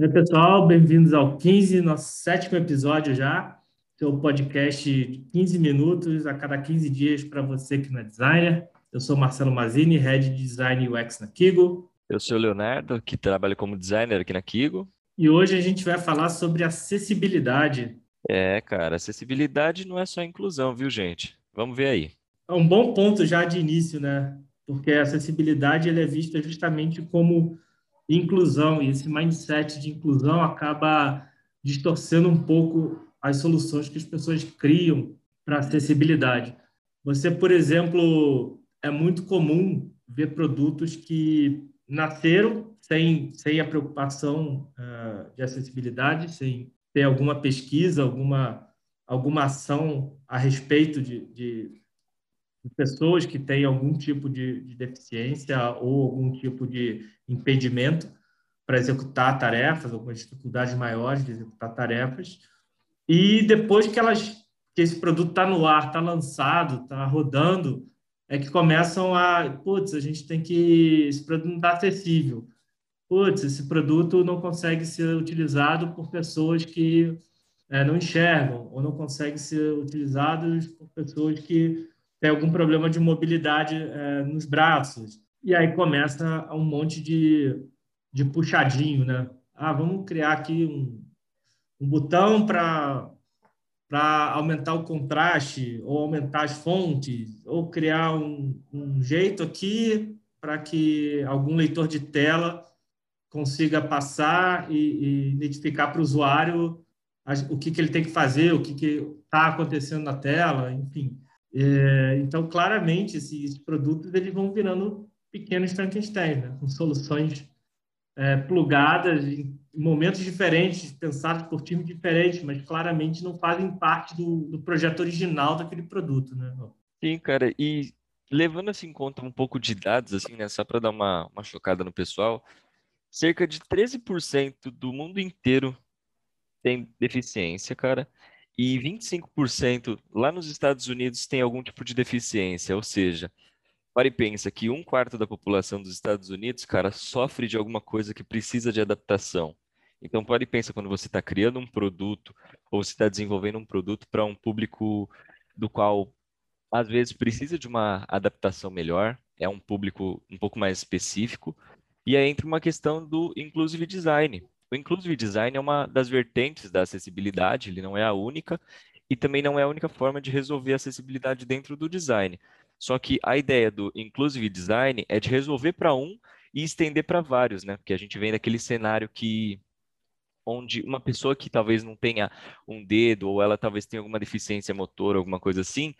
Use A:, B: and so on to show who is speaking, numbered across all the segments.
A: Oi, pessoal, bem-vindos ao 15, nosso sétimo episódio já, seu podcast de 15 minutos a cada 15 dias para você que não é designer. Eu sou Marcelo Mazini, Head de Design UX na Kigo.
B: Eu sou o Leonardo, que trabalha como designer aqui na Kigo.
A: E hoje a gente vai falar sobre acessibilidade.
B: É, cara, acessibilidade não é só inclusão, viu, gente? Vamos ver aí.
A: É um bom ponto já de início, né? Porque a acessibilidade ele é vista justamente como inclusão, e esse mindset de inclusão acaba distorcendo um pouco as soluções que as pessoas criam para acessibilidade. Você, por exemplo, é muito comum ver produtos que nasceram sem, sem a preocupação uh, de acessibilidade, sem ter alguma pesquisa, alguma, alguma ação a respeito de, de, pessoas que têm algum tipo de, de deficiência ou algum tipo de impedimento para executar tarefas, algumas dificuldades maiores de executar tarefas. E depois que elas que esse produto está no ar, está lançado, está rodando, é que começam a, putz, a gente tem que esse produto não está acessível. Putz, esse produto não consegue ser utilizado por pessoas que é, não enxergam ou não consegue ser utilizado por pessoas que têm algum problema de mobilidade é, nos braços. E aí começa um monte de de puxadinho, né? Ah, vamos criar aqui um, um botão para para aumentar o contraste ou aumentar as fontes ou criar um, um jeito aqui para que algum leitor de tela consiga passar e, e identificar para o usuário o que, que ele tem que fazer, o que está acontecendo na tela, enfim. É, então, claramente, esses produtos eles vão virando pequenos Frankenstein, né? com soluções é, plugadas em momentos diferentes, pensadas por times diferentes, mas claramente não fazem parte do, do projeto original daquele produto, né?
B: Sim, cara, e levando assim em conta um pouco de dados, assim, né, só para dar uma, uma chocada no pessoal, cerca de 13% do mundo inteiro tem deficiência, cara, e 25% lá nos Estados Unidos tem algum tipo de deficiência, ou seja, para e pensa que um quarto da população dos Estados Unidos, cara, sofre de alguma coisa que precisa de adaptação. Então, pode pensar quando você está criando um produto ou você está desenvolvendo um produto para um público do qual às vezes precisa de uma adaptação melhor, é um público um pouco mais específico, e aí entra uma questão do inclusive design. O inclusive design é uma das vertentes da acessibilidade, ele não é a única, e também não é a única forma de resolver a acessibilidade dentro do design. Só que a ideia do inclusive design é de resolver para um e estender para vários, né? Porque a gente vem daquele cenário que onde uma pessoa que talvez não tenha um dedo ou ela talvez tenha alguma deficiência motora, alguma coisa assim,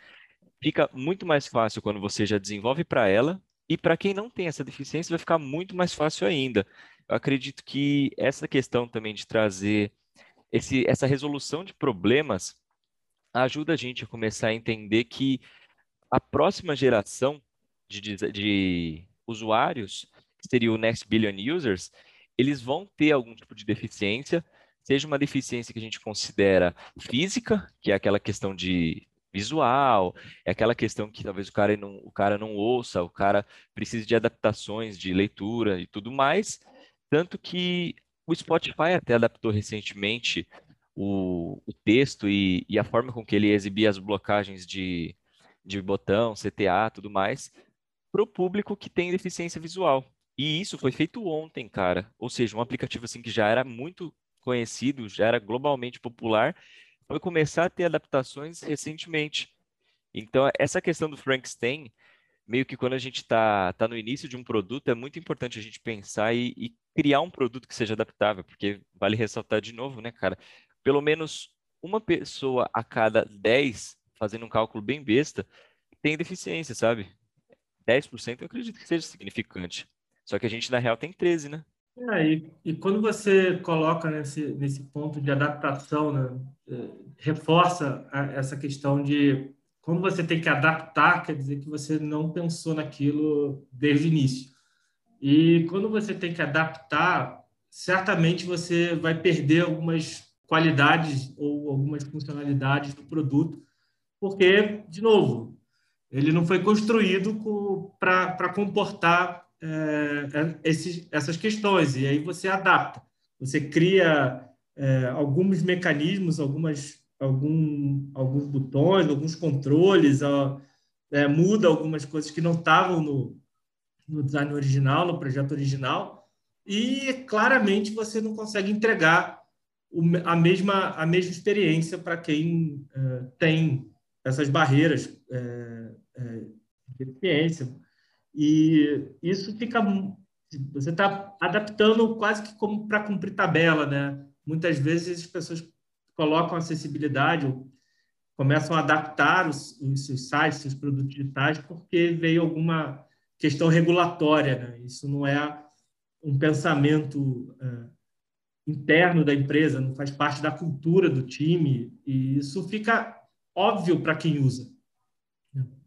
B: fica muito mais fácil quando você já desenvolve para ela e para quem não tem essa deficiência vai ficar muito mais fácil ainda. Eu acredito que essa questão também de trazer esse, essa resolução de problemas ajuda a gente a começar a entender que a próxima geração de, de usuários, que seria o Next Billion Users, eles vão ter algum tipo de deficiência, seja uma deficiência que a gente considera física, que é aquela questão de visual, é aquela questão que talvez o cara não, o cara não ouça, o cara precise de adaptações de leitura e tudo mais, tanto que o Spotify até adaptou recentemente o, o texto e, e, a forma com que ele exibia as blocagens de, de botão, CTA, tudo mais, para o público que tem deficiência visual. E isso foi feito ontem, cara. Ou seja, um aplicativo assim que já era muito conhecido, já era globalmente popular, foi começar a ter adaptações recentemente. Então, essa questão do Frankenstein, meio que quando a gente está tá no início de um produto, é muito importante a gente pensar e, e criar um produto que seja adaptável, porque vale ressaltar de novo, né, cara? Pelo menos uma pessoa a cada 10 fazendo um cálculo bem besta, tem deficiência, sabe? 10% eu acredito que seja significante. Só que a gente, na real, tem 13, né?
A: É, e, e quando você coloca nesse, nesse ponto de adaptação, né, é, reforça a, essa questão de quando você tem que adaptar, quer dizer que você não pensou naquilo desde o início. E quando você tem que adaptar, certamente você vai perder algumas qualidades ou algumas funcionalidades do produto porque, de novo, ele não foi construído para comportar é, esses, essas questões, e aí você adapta. você cria é, alguns mecanismos, algumas, algum, alguns botões, alguns controles, é, muda algumas coisas que não estavam no, no design original, no projeto original, e claramente você não consegue entregar a mesma, a mesma experiência para quem é, tem essas barreiras é, é, de deficiência. E isso fica. Você está adaptando quase que como para cumprir tabela, né? Muitas vezes as pessoas colocam acessibilidade, começam a adaptar os, os sites, seus produtos digitais, porque veio alguma questão regulatória. Né? Isso não é um pensamento é, interno da empresa, não faz parte da cultura do time, e isso fica óbvio para quem usa.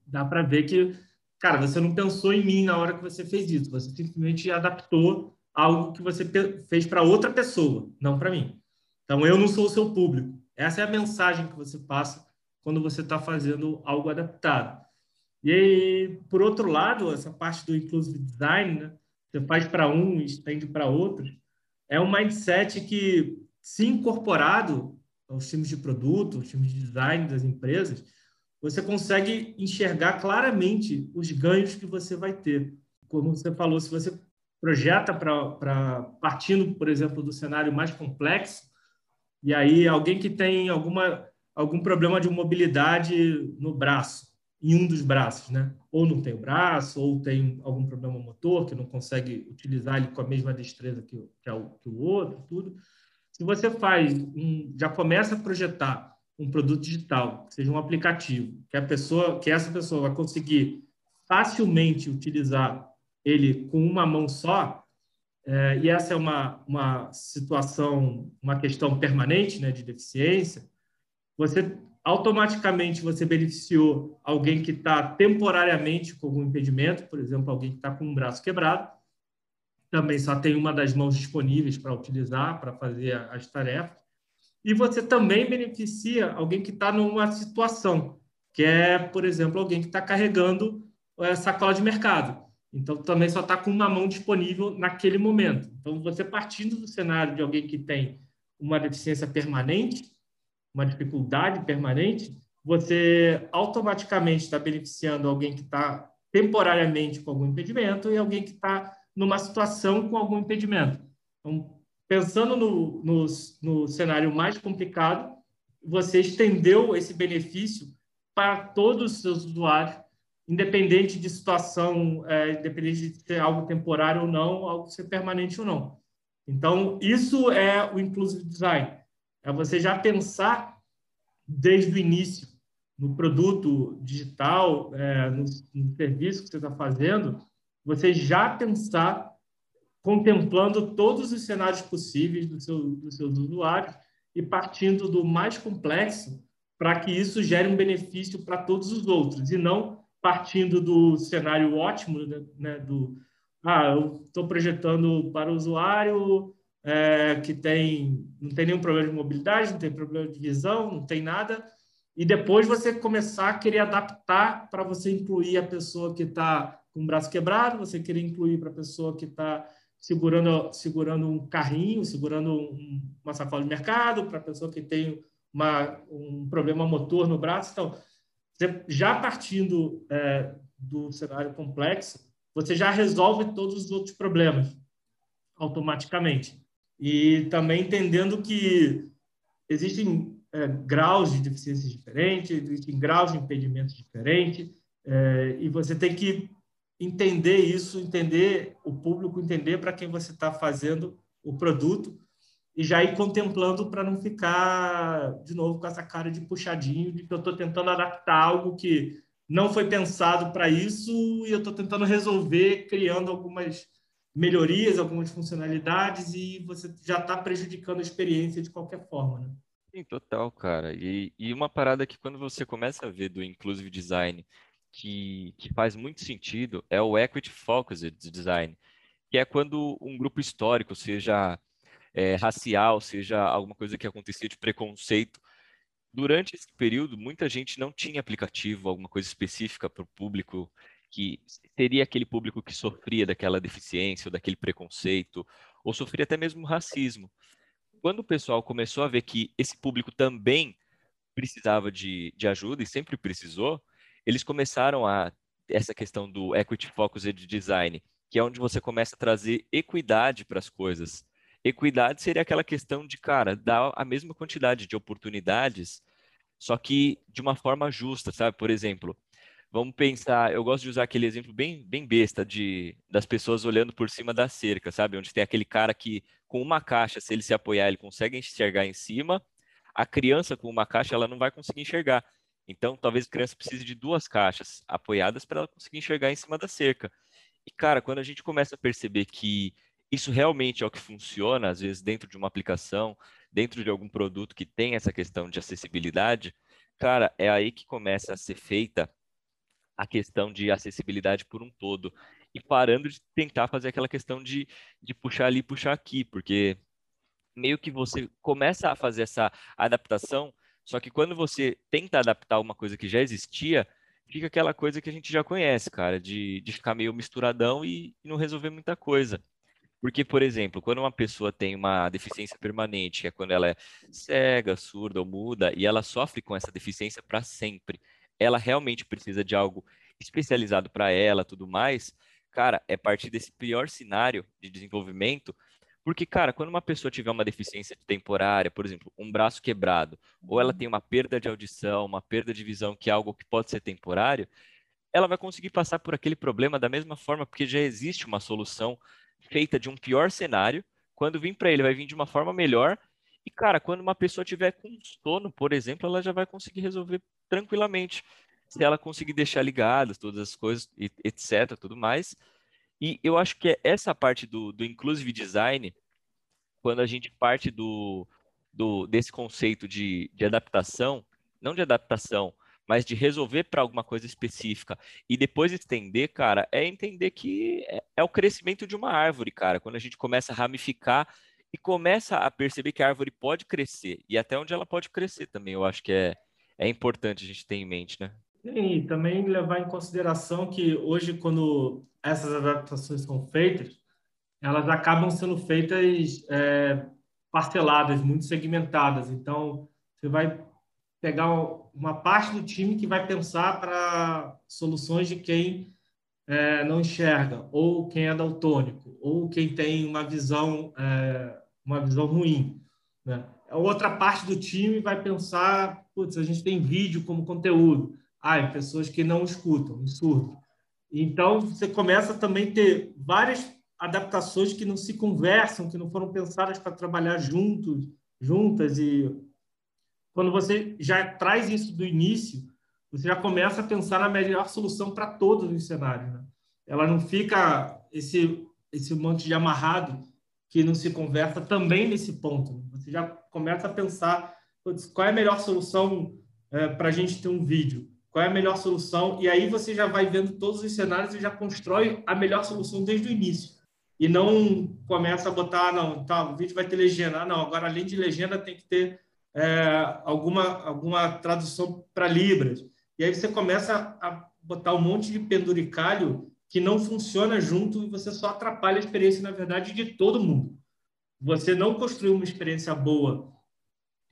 A: Dá para ver que, cara, você não pensou em mim na hora que você fez isso, você simplesmente adaptou algo que você fez para outra pessoa, não para mim. Então, eu não sou o seu público. Essa é a mensagem que você passa quando você está fazendo algo adaptado. E aí, por outro lado, essa parte do inclusive design, né? você faz para um e estende para outros, é um mindset que, se incorporado aos times de produto, aos times de design das empresas, você consegue enxergar claramente os ganhos que você vai ter. Como você falou, se você projeta para partindo, por exemplo, do cenário mais complexo, e aí alguém que tem alguma algum problema de mobilidade no braço, em um dos braços, né? Ou não tem o braço, ou tem algum problema motor que não consegue utilizar ele com a mesma destreza que, que, é o, que o outro, tudo. Se você faz, um, já começa a projetar um produto digital, que seja um aplicativo, que a pessoa, que essa pessoa vai conseguir facilmente utilizar ele com uma mão só, é, e essa é uma, uma situação, uma questão permanente né, de deficiência, você automaticamente você beneficiou alguém que está temporariamente com algum impedimento, por exemplo, alguém que está com um braço quebrado, também só tem uma das mãos disponíveis para utilizar, para fazer as tarefas, e você também beneficia alguém que está numa situação, que é, por exemplo, alguém que está carregando a sacola de mercado. Então, também só está com uma mão disponível naquele momento. Então, você partindo do cenário de alguém que tem uma deficiência permanente, uma dificuldade permanente, você automaticamente está beneficiando alguém que está temporariamente com algum impedimento e alguém que está numa situação com algum impedimento. Então, pensando no, no, no cenário mais complicado, você estendeu esse benefício para todos os seus usuários independente de situação, é, independente de ser algo temporário ou não, algo ser permanente ou não. Então, isso é o inclusive design. É você já pensar desde o início no produto digital, é, no, no serviço que você está fazendo, você já pensar contemplando todos os cenários possíveis do seu, dos seus usuários e partindo do mais complexo para que isso gere um benefício para todos os outros e não partindo do cenário ótimo, né, né do ah, eu estou projetando para o usuário é, que tem não tem nenhum problema de mobilidade, não tem problema de visão, não tem nada, e depois você começar a querer adaptar para você incluir a pessoa que está com o braço quebrado, você querer incluir para a pessoa que está segurando segurando um carrinho, segurando um, uma sacola de mercado, para a pessoa que tem uma, um problema motor no braço, então já partindo é, do cenário complexo, você já resolve todos os outros problemas automaticamente. E também entendendo que existem é, graus de deficiências diferentes, existem graus de impedimentos diferentes, é, e você tem que entender isso, entender o público, entender para quem você está fazendo o produto e já ir contemplando para não ficar de novo com essa cara de puxadinho de que eu estou tentando adaptar algo que não foi pensado para isso e eu estou tentando resolver criando algumas melhorias, algumas funcionalidades e você já está prejudicando a experiência de qualquer forma, né?
B: Sim, total, cara. E, e uma parada que quando você começa a ver do inclusive design que, que faz muito sentido é o equity focused design, que é quando um grupo histórico, seja é, racial, seja alguma coisa que acontecia de preconceito. Durante esse período, muita gente não tinha aplicativo, alguma coisa específica para o público que seria aquele público que sofria daquela deficiência ou daquele preconceito, ou sofria até mesmo racismo. Quando o pessoal começou a ver que esse público também precisava de, de ajuda e sempre precisou, eles começaram a essa questão do equity focused design, que é onde você começa a trazer equidade para as coisas. Equidade seria aquela questão de, cara, dar a mesma quantidade de oportunidades, só que de uma forma justa, sabe? Por exemplo, vamos pensar, eu gosto de usar aquele exemplo bem, bem besta de das pessoas olhando por cima da cerca, sabe? Onde tem aquele cara que com uma caixa, se ele se apoiar, ele consegue enxergar em cima. A criança com uma caixa, ela não vai conseguir enxergar. Então, talvez a criança precise de duas caixas apoiadas para ela conseguir enxergar em cima da cerca. E, cara, quando a gente começa a perceber que isso realmente é o que funciona, às vezes dentro de uma aplicação, dentro de algum produto que tem essa questão de acessibilidade, cara, é aí que começa a ser feita a questão de acessibilidade por um todo. E parando de tentar fazer aquela questão de, de puxar ali, puxar aqui, porque meio que você começa a fazer essa adaptação só que quando você tenta adaptar uma coisa que já existia, fica aquela coisa que a gente já conhece, cara, de, de ficar meio misturadão e, e não resolver muita coisa. Porque, por exemplo, quando uma pessoa tem uma deficiência permanente, que é quando ela é cega, surda ou muda, e ela sofre com essa deficiência para sempre, ela realmente precisa de algo especializado para ela, tudo mais, cara, é partir desse pior cenário de desenvolvimento. Porque, cara, quando uma pessoa tiver uma deficiência temporária, por exemplo, um braço quebrado, ou ela tem uma perda de audição, uma perda de visão, que é algo que pode ser temporário, ela vai conseguir passar por aquele problema da mesma forma, porque já existe uma solução feita de um pior cenário. Quando vir para ele, vai vir de uma forma melhor. E, cara, quando uma pessoa tiver com sono, por exemplo, ela já vai conseguir resolver tranquilamente. Se ela conseguir deixar ligadas todas as coisas, etc., tudo mais. E eu acho que é essa parte do, do inclusive design, quando a gente parte do, do desse conceito de, de adaptação, não de adaptação, mas de resolver para alguma coisa específica e depois estender, cara, é entender que é, é, o crescimento de uma árvore, cara. Quando a gente começa a ramificar e começa a perceber que a árvore pode crescer e até onde ela pode crescer também, eu acho que é, é importante a gente ter em mente, né?
A: E também levar em consideração que hoje, quando essas adaptações são feitas, elas acabam sendo feitas é, parceladas, muito segmentadas. Então, você vai pegar uma parte do time que vai pensar para soluções de quem é, não enxerga, ou quem é daltônico, ou quem tem uma visão, é, uma visão ruim. Né? A outra parte do time vai pensar, putz, a gente tem vídeo como conteúdo ah, pessoas que não escutam, surdo. Então, você começa também a ter várias adaptações que não se conversam, que não foram pensadas para trabalhar juntos, juntas. E quando você já traz isso do início, você já começa a pensar na melhor solução para todos os cenários. Né? Ela não fica esse, esse monte de amarrado que não se conversa também nesse ponto. Você já começa a pensar qual é a melhor solução é, para a gente ter um vídeo qual é a melhor solução, e aí você já vai vendo todos os cenários e já constrói a melhor solução desde o início. E não começa a botar, ah, não, tá, o vídeo vai ter legenda, ah, não, agora além de legenda tem que ter é, alguma, alguma tradução para Libras. E aí você começa a botar um monte de penduricalho que não funciona junto e você só atrapalha a experiência, na verdade, de todo mundo. Você não construiu uma experiência boa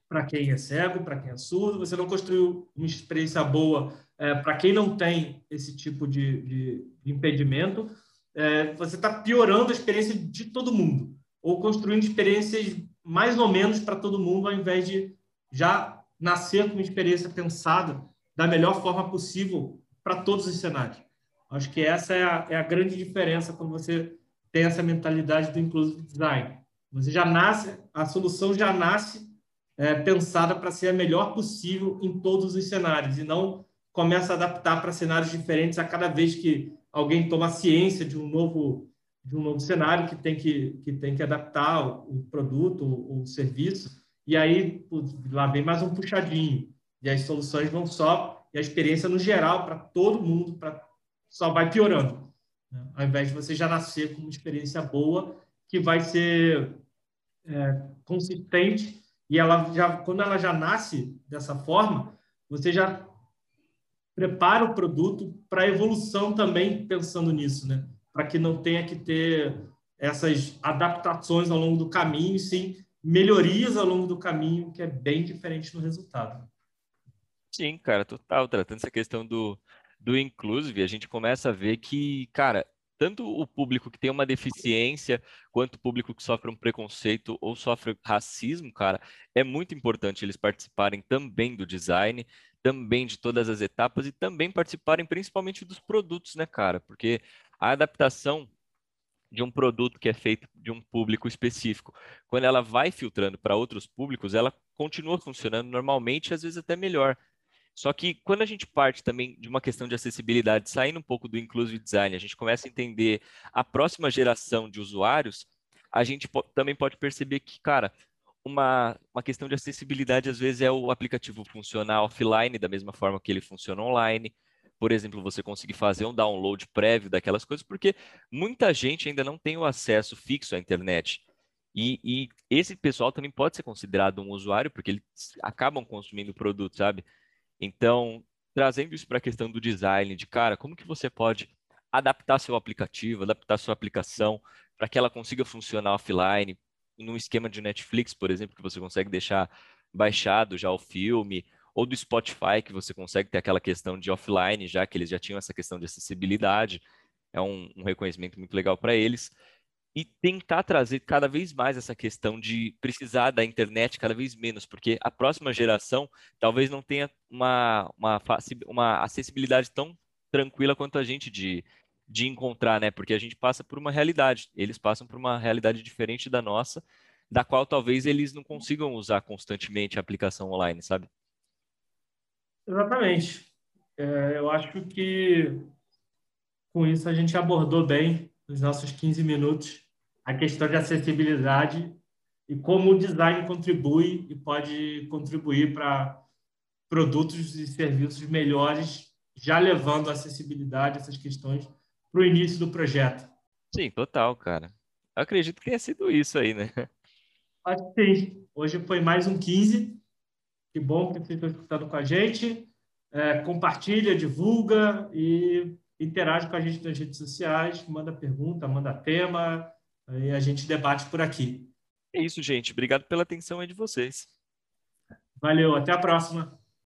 A: para quem é cego, para quem é surdo, você não construiu uma experiência boa é, para quem não tem esse tipo de, de impedimento, é, você está piorando a experiência de todo mundo, ou construindo experiências mais ou menos para todo mundo, ao invés de já nascer com uma experiência pensada da melhor forma possível para todos os cenários. Acho que essa é a, é a grande diferença quando você tem essa mentalidade do inclusive design. Você já nasce, a solução já nasce é, pensada para ser a melhor possível em todos os cenários e não começa a adaptar para cenários diferentes a cada vez que alguém toma ciência de um novo de um novo cenário que tem que que tem que adaptar o, produto o, o serviço e aí lá vem mais um puxadinho e as soluções vão só e a experiência no geral para todo mundo para só vai piorando né? ao invés de você já nascer com uma experiência boa que vai ser é, consistente e ela já, quando ela já nasce dessa forma, você já prepara o produto para evolução também pensando nisso, né? Para que não tenha que ter essas adaptações ao longo do caminho, sim melhorias ao longo do caminho, que é bem diferente no resultado.
B: Sim, cara, total. Tratando essa questão do, do inclusive, a gente começa a ver que, cara, tanto o público que tem uma deficiência, quanto o público que sofre um preconceito ou sofre racismo, cara, é muito importante eles participarem também do design, também de todas as etapas e também participarem principalmente dos produtos, né, cara? Porque a adaptação de um produto que é feito de um público específico, quando ela vai filtrando para outros públicos, ela continua funcionando normalmente, às vezes até melhor. Só que quando a gente parte também de uma questão de acessibilidade, saindo um pouco do inclusive design, a gente começa a entender a próxima geração de usuários, a gente também pode perceber que, cara, uma, uma questão de acessibilidade às vezes é o aplicativo funcionar offline da mesma forma que ele funciona online por exemplo, você conseguir fazer um download prévio daquelas coisas, porque muita gente ainda não tem o acesso fixo à internet. E, e esse pessoal também pode ser considerado um usuário, porque eles acabam consumindo o produto, sabe? Então, trazendo isso para a questão do design, de cara, como que você pode adaptar seu aplicativo, adaptar sua aplicação para que ela consiga funcionar offline, num esquema de Netflix, por exemplo, que você consegue deixar baixado já o filme, ou do Spotify, que você consegue ter aquela questão de offline, já que eles já tinham essa questão de acessibilidade. É um, um reconhecimento muito legal para eles. E tentar trazer cada vez mais essa questão de precisar da internet cada vez menos, porque a próxima geração talvez não tenha uma, uma, uma acessibilidade tão tranquila quanto a gente de, de encontrar, né? Porque a gente passa por uma realidade, eles passam por uma realidade diferente da nossa, da qual talvez eles não consigam usar constantemente a aplicação online, sabe?
A: Exatamente. É, eu acho que com isso a gente abordou bem nos nossos 15 minutos a questão de acessibilidade e como o design contribui e pode contribuir para produtos e serviços melhores, já levando a acessibilidade, essas questões, para o início do projeto.
B: Sim, total, cara. Eu acredito que tenha sido isso aí, né?
A: Acho que sim. Hoje foi mais um 15 que bom que vocês estão escutando com a gente. É, compartilha, divulga e interage com a gente nas redes sociais, manda pergunta, manda tema e a gente debate por aqui.
B: É isso, gente. Obrigado pela atenção aí de vocês.
A: Valeu, até a próxima.